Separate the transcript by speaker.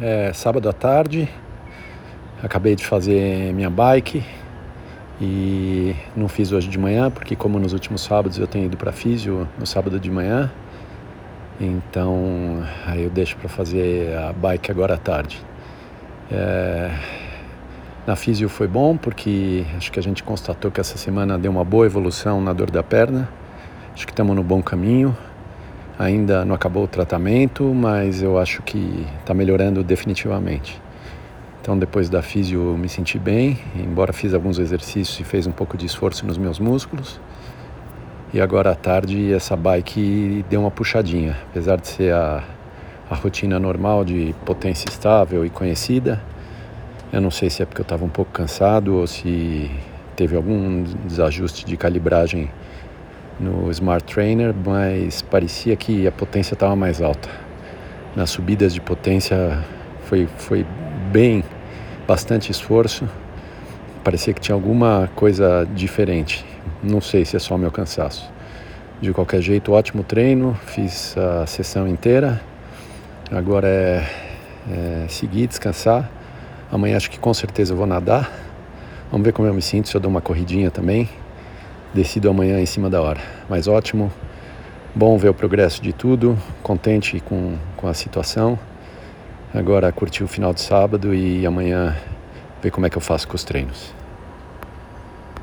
Speaker 1: é sábado à tarde, acabei de fazer minha bike e não fiz hoje de manhã, porque como nos últimos sábados eu tenho ido para físio no sábado de manhã, então aí eu deixo para fazer a bike agora à tarde. É, na físio foi bom porque acho que a gente constatou que essa semana deu uma boa evolução na dor da perna. Acho que estamos no bom caminho. Ainda não acabou o tratamento, mas eu acho que está melhorando definitivamente. Então, depois da físio, me senti bem, embora fiz alguns exercícios e fez um pouco de esforço nos meus músculos. E agora à tarde, essa bike deu uma puxadinha. Apesar de ser a, a rotina normal de potência estável e conhecida, eu não sei se é porque eu estava um pouco cansado ou se teve algum desajuste de calibragem no Smart Trainer, mas parecia que a potência estava mais alta. Nas subidas de potência foi, foi bem, bastante esforço. Parecia que tinha alguma coisa diferente. Não sei se é só meu cansaço. De qualquer jeito, ótimo treino, fiz a sessão inteira. Agora é, é seguir, descansar. Amanhã acho que com certeza eu vou nadar. Vamos ver como eu me sinto, se eu dou uma corridinha também decido amanhã em cima da hora. Mas ótimo, bom ver o progresso de tudo, contente com, com a situação. Agora curtir o final de sábado e amanhã ver como é que eu faço com os treinos.